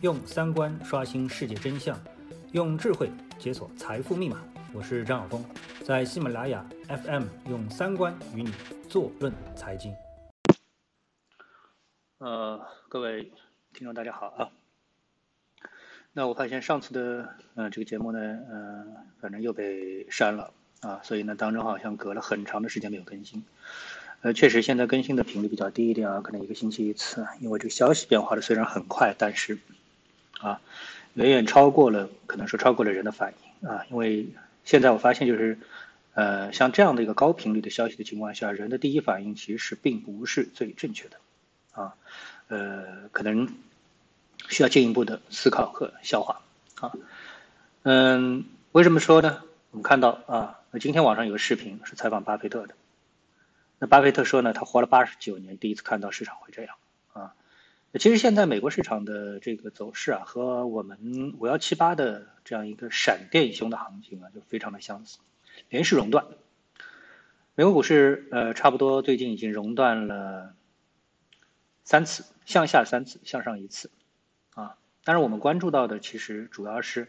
用三观刷新世界真相，用智慧解锁财富密码。我是张晓峰，在喜马拉雅 FM 用三观与你坐论财经。呃，各位听众大家好啊。那我发现上次的呃这个节目呢，呃，反正又被删了啊，所以呢当中好像隔了很长的时间没有更新。呃，确实现在更新的频率比较低一点啊，可能一个星期一次，因为这个消息变化的虽然很快，但是。啊，远远超过了，可能说超过了人的反应啊，因为现在我发现就是，呃，像这样的一个高频率的消息的情况下，人的第一反应其实并不是最正确的，啊，呃，可能需要进一步的思考和消化啊，嗯，为什么说呢？我们看到啊，那今天网上有个视频是采访巴菲特的，那巴菲特说呢，他活了八十九年，第一次看到市场会这样。其实现在美国市场的这个走势啊，和我们五幺七八的这样一个闪电熊的行情啊，就非常的相似，连续熔断。美国股市呃，差不多最近已经熔断了三次，向下三次，向上一次，啊，但是我们关注到的其实主要是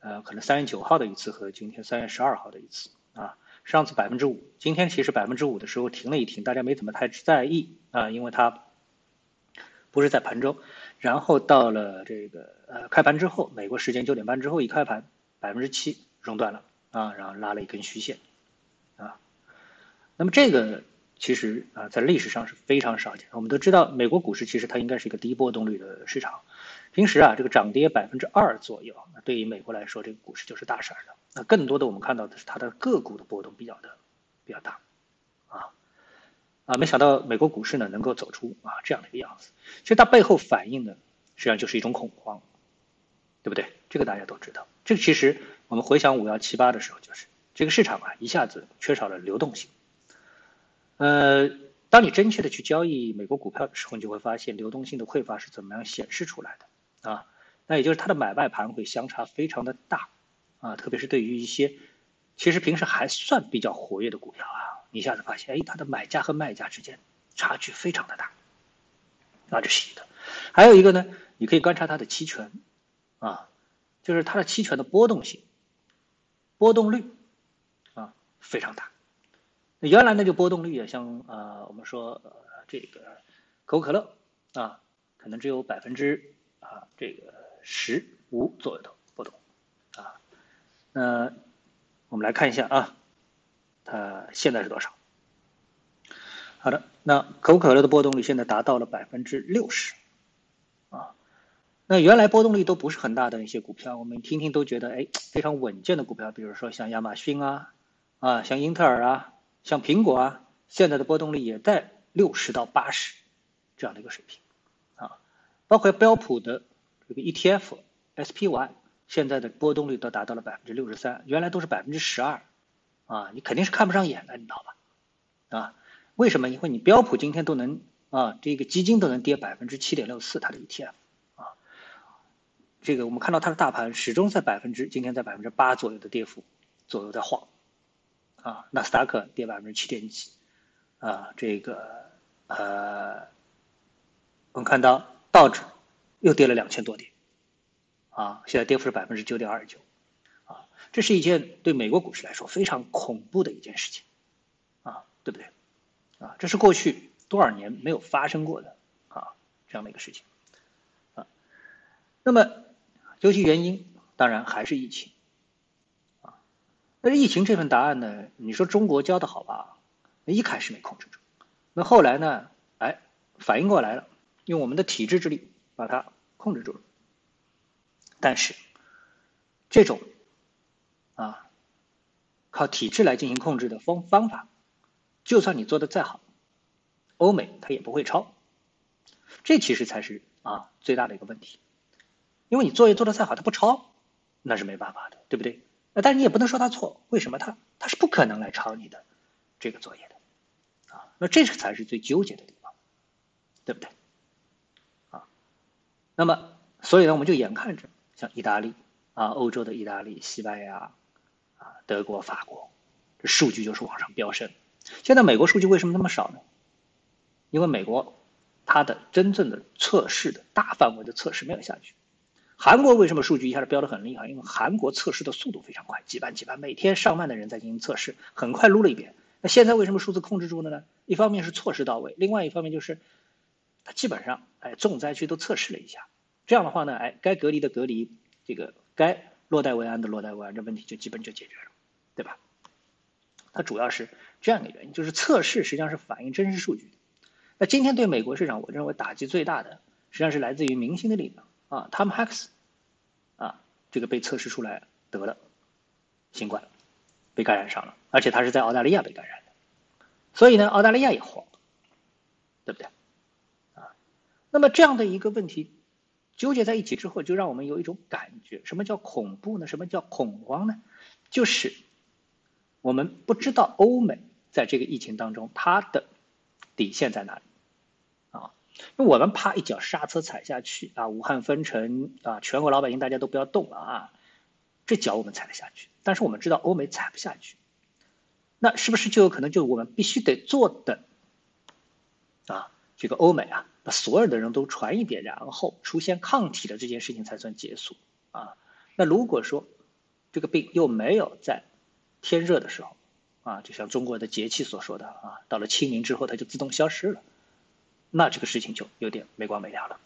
呃，可能三月九号的一次和今天三月十二号的一次啊，上次百分之五，今天其实百分之五的时候停了一停，大家没怎么太在意啊，因为它。不是在盘中，然后到了这个呃开盘之后，美国时间九点半之后一开盘，百分之七熔断了啊，然后拉了一根虚线啊。那么这个其实啊在历史上是非常少见。我们都知道，美国股市其实它应该是一个低波动率的市场，平时啊这个涨跌百分之二左右，那对于美国来说，这个股市就是大事儿的。那更多的我们看到的是它的个股的波动比较的比较大。啊，啊没想到美国股市呢能够走出啊这样的一个样子，其实它背后反映的实际上就是一种恐慌，对不对？这个大家都知道。这个其实我们回想五幺七八的时候，就是这个市场啊一下子缺少了流动性。呃，当你真切的去交易美国股票的时候，你就会发现流动性的匮乏是怎么样显示出来的啊？那也就是它的买卖盘会相差非常的大啊，特别是对于一些其实平时还算比较活跃的股票啊。一下子发现，哎，它的买家和卖家之间差距非常的大，啊，这是一个。还有一个呢，你可以观察它的期权，啊，就是它的期权的波动性、波动率，啊，非常大。原来呢，就波动率啊，像啊，我们说这个可口可乐啊，可能只有百分之啊这个十五左右的波动，啊，那我们来看一下啊。呃，现在是多少？好的，那可口可乐的波动率现在达到了百分之六十，啊，那原来波动率都不是很大的一些股票，我们听听都觉得哎非常稳健的股票，比如说像亚马逊啊，啊，像英特尔啊，像苹果啊，现在的波动率也在六十到八十这样的一个水平，啊，包括标普的这个 ETF SPY 现在的波动率都达到了百分之六十三，原来都是百分之十二。啊，你肯定是看不上眼的，你知道吧？啊，为什么？因为你标普今天都能啊，这个基金都能跌百分之七点六四，它的 ETF 啊，这个我们看到它的大盘始终在百分之今天在百分之八左右的跌幅左右在晃，啊，纳斯达克跌百分之七点几，啊，这个呃，我们看到道指又跌了两千多点，啊，现在跌幅是百分之九点二九。啊这是一件对美国股市来说非常恐怖的一件事情，啊，对不对？啊，这是过去多少年没有发生过的啊这样的一个事情，啊，那么究其原因，当然还是疫情，啊，但是疫情这份答案呢，你说中国教的好吧？那一开始没控制住，那后来呢？哎，反应过来了，用我们的体制之力把它控制住了，但是这种。啊，靠体制来进行控制的方方法，就算你做的再好，欧美它也不会抄，这其实才是啊最大的一个问题，因为你作业做的再好，他不抄，那是没办法的，对不对？那但是你也不能说他错，为什么他他是不可能来抄你的这个作业的，啊，那这是才是最纠结的地方，对不对？啊，那么所以呢，我们就眼看着像意大利啊，欧洲的意大利、西班牙。啊德国、法国，这数据就是往上飙升。现在美国数据为什么那么少呢？因为美国它的真正的测试的大范围的测试没有下去，韩国为什么数据一下子飙得很厉害？因为韩国测试的速度非常快，几万几万，每天上万的人在进行测试，很快撸了一遍。那现在为什么数字控制住了呢？一方面是措施到位，另外一方面就是它基本上哎重灾区都测试了一下，这样的话呢，哎该隔离的隔离，这个该落袋为安的落袋为安，这问题就基本就解决了，对吧？它主要是这样的原因，就是测试实际上是反映真实数据。那今天对美国市场，我认为打击最大的实际上是来自于明星的力量啊，Tom Hanks 啊，这个被测试出来得了新冠。被感染上了，而且他是在澳大利亚被感染的，所以呢，澳大利亚也慌，对不对？啊，那么这样的一个问题纠结在一起之后，就让我们有一种感觉：什么叫恐怖呢？什么叫恐慌呢？就是我们不知道欧美在这个疫情当中它的底线在哪里啊？因为我们怕一脚刹车踩下去啊，武汉封城啊，全国老百姓大家都不要动了啊。这脚我们踩得下去，但是我们知道欧美踩不下去，那是不是就有可能就我们必须得坐等啊？这个欧美啊，把所有的人都传一遍，然后出现抗体的这件事情才算结束啊？那如果说这个病又没有在天热的时候啊，就像中国的节气所说的啊，到了清明之后它就自动消失了，那这个事情就有点没完没了了。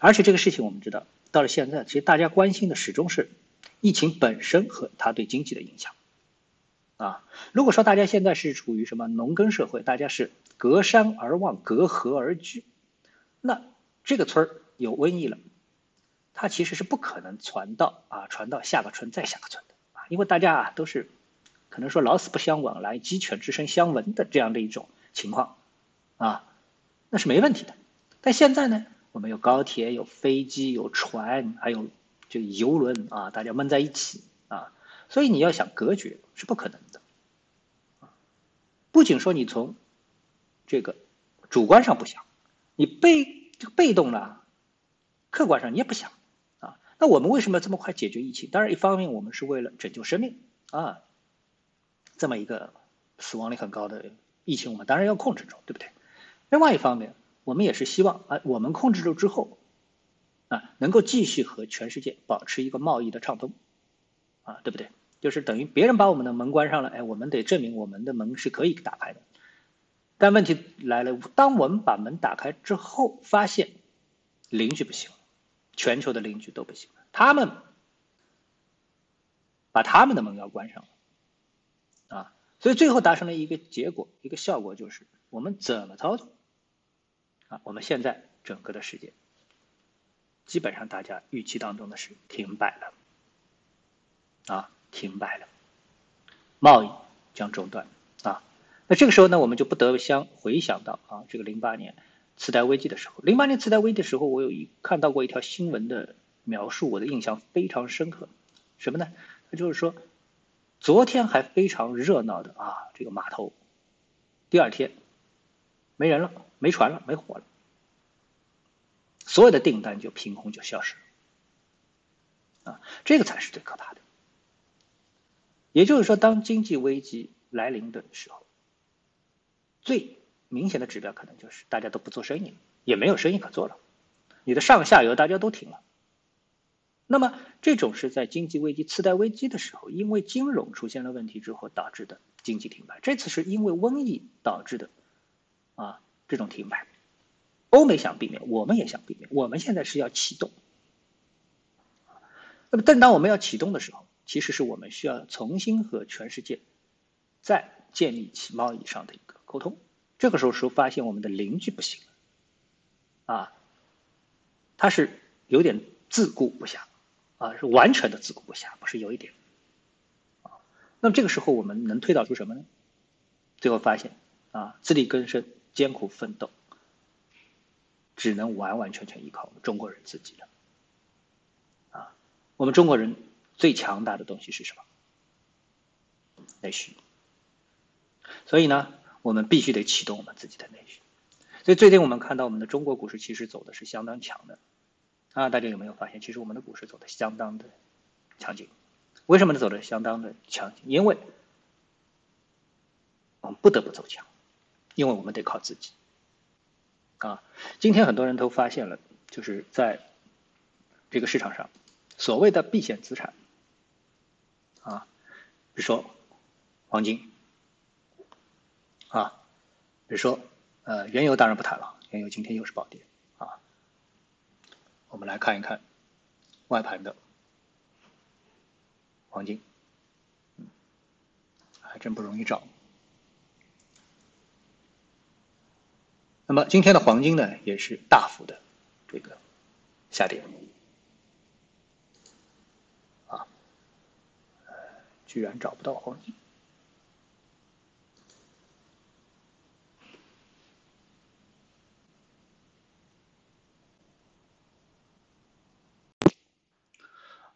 而且这个事情我们知道，到了现在，其实大家关心的始终是。疫情本身和它对经济的影响，啊，如果说大家现在是处于什么农耕社会，大家是隔山而望、隔河而居，那这个村儿有瘟疫了，它其实是不可能传到啊，传到下个村再下个村的啊，因为大家啊都是可能说老死不相往来、鸡犬之声相闻的这样的一种情况啊，那是没问题的。但现在呢，我们有高铁、有飞机、有船，还有。就游轮啊，大家闷在一起啊，所以你要想隔绝是不可能的，不仅说你从这个主观上不想，你被这个被动了，客观上你也不想啊。那我们为什么要这么快解决疫情？当然，一方面我们是为了拯救生命啊，这么一个死亡率很高的疫情，我们当然要控制住，对不对？另外一方面，我们也是希望啊，我们控制住之后。啊，能够继续和全世界保持一个贸易的畅通，啊，对不对？就是等于别人把我们的门关上了，哎，我们得证明我们的门是可以打开的。但问题来了，当我们把门打开之后，发现邻居不行，全球的邻居都不行，他们把他们的门要关上了，啊，所以最后达成了一个结果，一个效果就是我们怎么操作？啊，我们现在整个的世界。基本上大家预期当中的是停摆了，啊，停摆了，贸易将中断。那这个时候呢，我们就不得不相回想到啊，这个零八年次贷危机的时候，零八年次贷危机的时候，我有一看到过一条新闻的描述，我的印象非常深刻。什么呢？那就是说，昨天还非常热闹的啊，这个码头，第二天没人了，没船了，没火了。所有的订单就凭空就消失了，啊，这个才是最可怕的。也就是说，当经济危机来临的时候，最明显的指标可能就是大家都不做生意了，也没有生意可做了，你的上下游大家都停了。那么，这种是在经济危机、次贷危机的时候，因为金融出现了问题之后导致的经济停摆。这次是因为瘟疫导致的，啊，这种停摆。欧美想避免，我们也想避免。我们现在是要启动，那么，但当我们要启动的时候，其实是我们需要重新和全世界再建立起贸易上的一个沟通。这个时候是发现我们的邻居不行啊，他是有点自顾不暇啊，是完全的自顾不暇，不是有一点啊。那么这个时候我们能推导出什么呢？最后发现啊，自力更生，艰苦奋斗。只能完完全全依靠我们中国人自己了，啊，我们中国人最强大的东西是什么？内需。所以呢，我们必须得启动我们自己的内需。所以最近我们看到我们的中国股市其实走的是相当强的，啊，大家有没有发现，其实我们的股市走的相当的强劲？为什么呢？走的相当的强劲？因为我们不得不走强，因为我们得靠自己。啊，今天很多人都发现了，就是在这个市场上所谓的避险资产啊，比如说黄金啊，比如说呃原油当然不谈了，原油今天又是暴跌啊。我们来看一看外盘的黄金，还真不容易找。那么今天的黄金呢，也是大幅的这个下跌，啊，居然找不到黄金。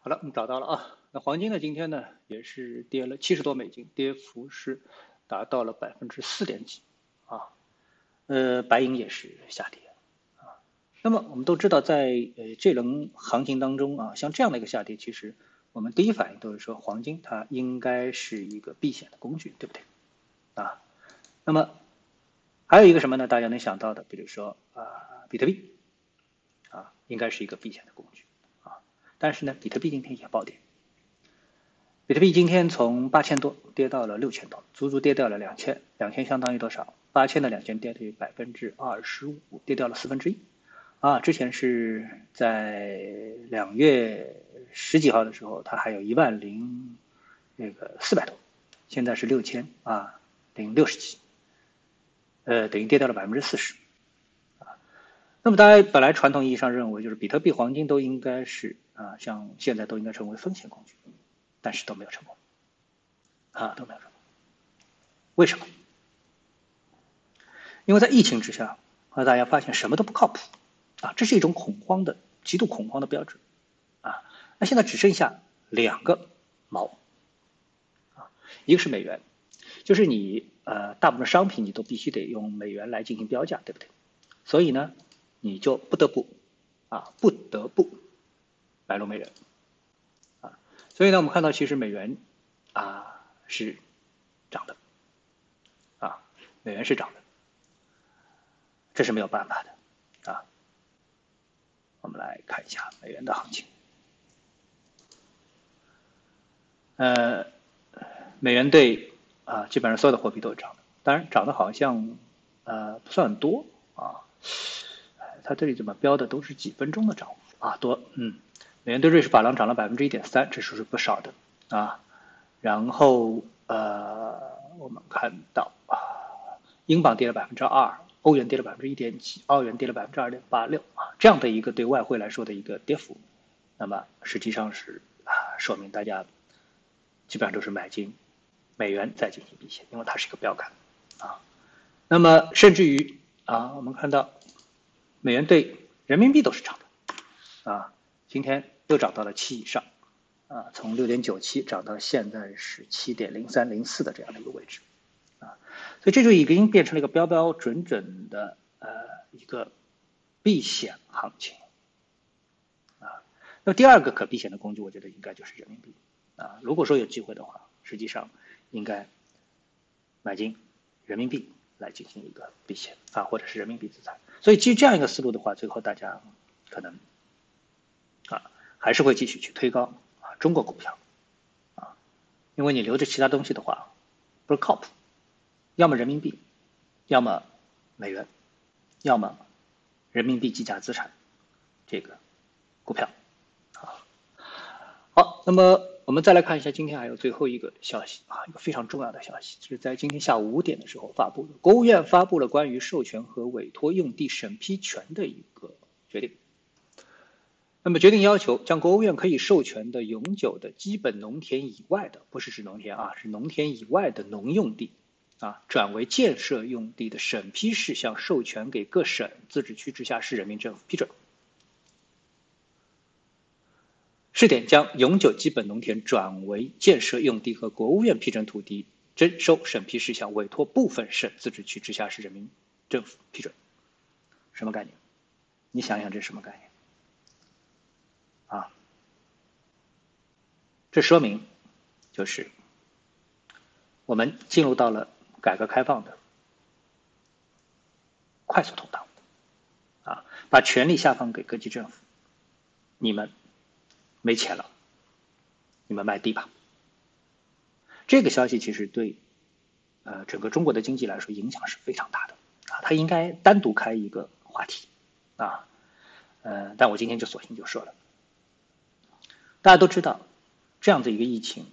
好了，我们找到了啊。那黄金呢，今天呢也是跌了七十多美金，跌幅是达到了百分之四点几啊。呃，白银也是下跌啊。那么我们都知道，在呃这轮行情当中啊，像这样的一个下跌，其实我们第一反应都是说，黄金它应该是一个避险的工具，对不对？啊，那么还有一个什么呢？大家能想到的，比如说啊，比特币啊，应该是一个避险的工具。但是呢，比特币今天也暴跌，比特币今天从八千多跌到了六千多，足足跌掉了两千，两千相当于多少？八千的两千跌了百分之二十五，跌掉了四分之一，啊，之前是在两月十几号的时候，它还有一万零那个四百多，现在是六千啊零六十几，呃，等于跌掉了百分之四十，啊，那么大家本来传统意义上认为就是比特币、黄金都应该是啊，像现在都应该成为风险工具，但是都没有成功，啊，都没有成功，为什么？因为在疫情之下，啊，大家发现什么都不靠谱，啊，这是一种恐慌的、极度恐慌的标志，啊，那现在只剩下两个锚，啊，一个是美元，就是你呃大部分商品你都必须得用美元来进行标价，对不对？所以呢，你就不得不啊不得不白龙美人，啊，所以呢，我们看到其实美元啊是涨的，啊，美元是涨的。这是没有办法的，啊，我们来看一下美元的行情。呃，美元对啊，基本上所有的货币都是涨的，当然涨的好像呃不算多啊，它这里怎么标的都是几分钟的涨幅啊多，嗯，美元对瑞士法郎涨了百分之一点三，这数是不少的啊，然后呃，我们看到啊，英镑跌了百分之二。欧元跌了百分之一点几，澳元跌了百分之二点八六啊，这样的一个对外汇来说的一个跌幅，那么实际上是啊，说明大家基本上都是买进美元在进行避险，因为它是一个标杆啊。那么甚至于啊，我们看到美元对人民币都是涨的啊，今天又涨到了七以上啊，从六点九七涨到现在是七点零三零四的这样的一个位置。啊所以这就已经变成了一个标标准准的呃一个避险行情啊。那么第二个可避险的工具，我觉得应该就是人民币啊。如果说有机会的话，实际上应该买进人民币来进行一个避险啊，或者是人民币资产。所以基于这样一个思路的话，最后大家可能啊还是会继续去推高啊中国股票啊，因为你留着其他东西的话不是靠谱。要么人民币，要么美元，要么人民币计价资产，这个股票啊。好，那么我们再来看一下，今天还有最后一个消息啊，一个非常重要的消息，就是在今天下午五点的时候发布的，国务院发布了关于授权和委托用地审批权的一个决定。那么决定要求将国务院可以授权的永久的基本农田以外的，不是指农田啊，是农田以外的农用地。啊，转为建设用地的审批事项授权给各省、自治区、直辖市人民政府批准。试点将永久基本农田转为建设用地和国务院批准土地征收审批事项委托部分省、自治区、直辖市人民政府批准。什么概念？你想想这是什么概念？啊，这说明就是我们进入到了。改革开放的快速通道，啊，把权力下放给各级政府，你们没钱了，你们卖地吧。这个消息其实对呃整个中国的经济来说影响是非常大的啊，它应该单独开一个话题啊，呃，但我今天就索性就说了，大家都知道这样的一个疫情，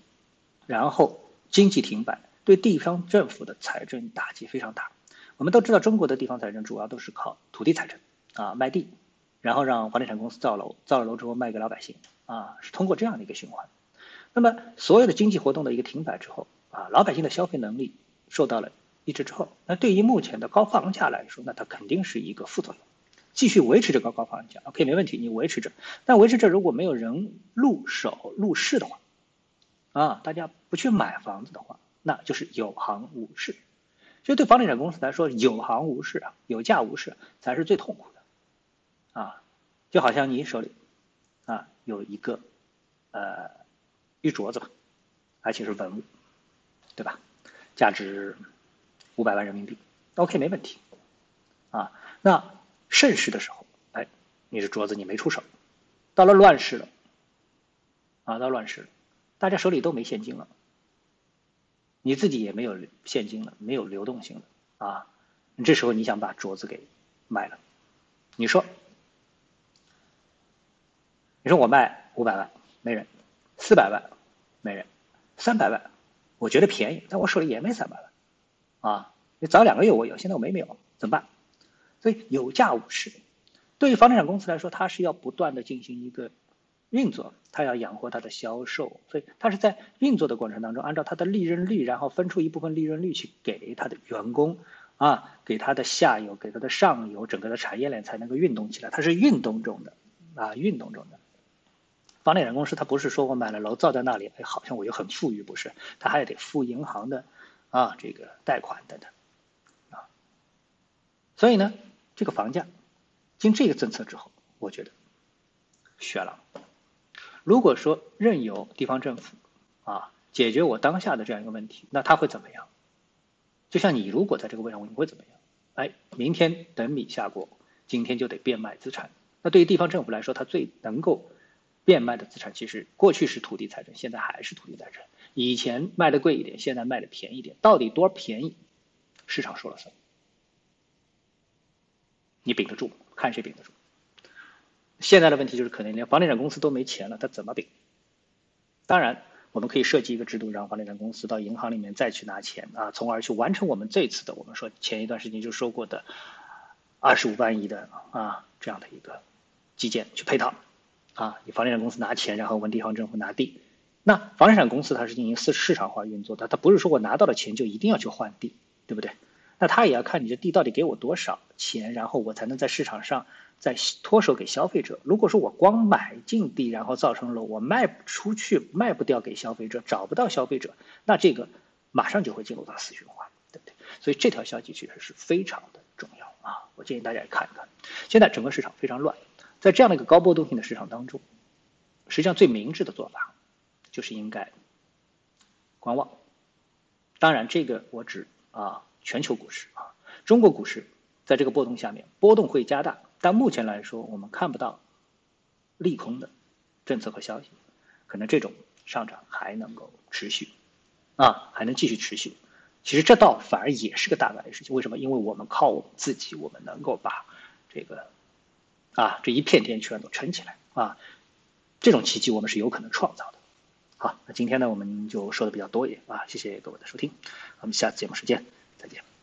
然后经济停摆，对地方政府的财政打击非常大。我们都知道中国的地方财政主要都是靠土地财政啊，卖地。然后让房地产公司造楼，造了楼之后卖给老百姓，啊，是通过这样的一个循环。那么所有的经济活动的一个停摆之后，啊，老百姓的消费能力受到了抑制之后，那对于目前的高房价来说，那它肯定是一个副作用。继续维持着高高房价，OK，没问题，你维持着。但维持着如果没有人入手入市的话，啊，大家不去买房子的话，那就是有行无市。所以对房地产公司来说，有行无市啊，有价无市才是最痛苦的。啊，就好像你手里啊有一个呃玉镯子吧，而且是文物，对吧？价值五百万人民币，OK 没问题。啊，那盛世的时候，哎，你这镯子你没出手，到了乱世了，啊，到乱世了，大家手里都没现金了，你自己也没有现金了，没有流动性了，啊，你这时候你想把镯子给卖了，你说？你说我卖五百万没人，四百万没人，三百万我觉得便宜，但我手里也没三百万，啊，你早两个月我有，现在我没没有，怎么办？所以有价无市。对于房地产公司来说，它是要不断的进行一个运作，它要养活它的销售，所以它是在运作的过程当中，按照它的利润率，然后分出一部分利润率去给它的员工，啊，给它的下游，给它的上游，整个的产业链才能够运动起来，它是运动中的，啊，运动中的。房地产公司，它不是说我买了楼造在那里，哎，好像我就很富裕，不是？它还得付银行的啊，这个贷款等等啊。所以呢，这个房价经这个政策之后，我觉得悬了。如果说任由地方政府啊解决我当下的这样一个问题，那他会怎么样？就像你如果在这个位上，你会怎么样？哎，明天等米下锅，今天就得变卖资产。那对于地方政府来说，它最能够。变卖的资产其实过去是土地财政，现在还是土地财政。以前卖的贵一点，现在卖的便宜点，到底多便宜？市场说了算。你顶得住？看谁顶得住。现在的问题就是，可能连房地产公司都没钱了，他怎么顶？当然，我们可以设计一个制度，让房地产公司到银行里面再去拿钱啊，从而去完成我们这次的我们说前一段时间就说过的二十五万亿的啊这样的一个基建去配套。啊，你房地产公司拿钱，然后问地方政府拿地。那房地产公司它是进行市市场化运作的，它不是说我拿到了钱就一定要去换地，对不对？那他也要看你这地到底给我多少钱，然后我才能在市场上再脱手给消费者。如果说我光买进地，然后造成了我卖不出去、卖不掉给消费者，找不到消费者，那这个马上就会进入到死循环，对不对？所以这条消息其实是非常的重要啊！我建议大家也看一看。现在整个市场非常乱。在这样的一个高波动性的市场当中，实际上最明智的做法就是应该观望。当然，这个我只啊全球股市啊，中国股市在这个波动下面波动会加大，但目前来说我们看不到利空的政策和消息，可能这种上涨还能够持续啊，还能继续持续。其实这倒反而也是个大概率事情。为什么？因为我们靠我们自己，我们能够把这个。啊，这一片天全都撑起来啊！这种奇迹我们是有可能创造的。好，那今天呢，我们就说的比较多一点啊，谢谢各位的收听，我们下次节目时间再见。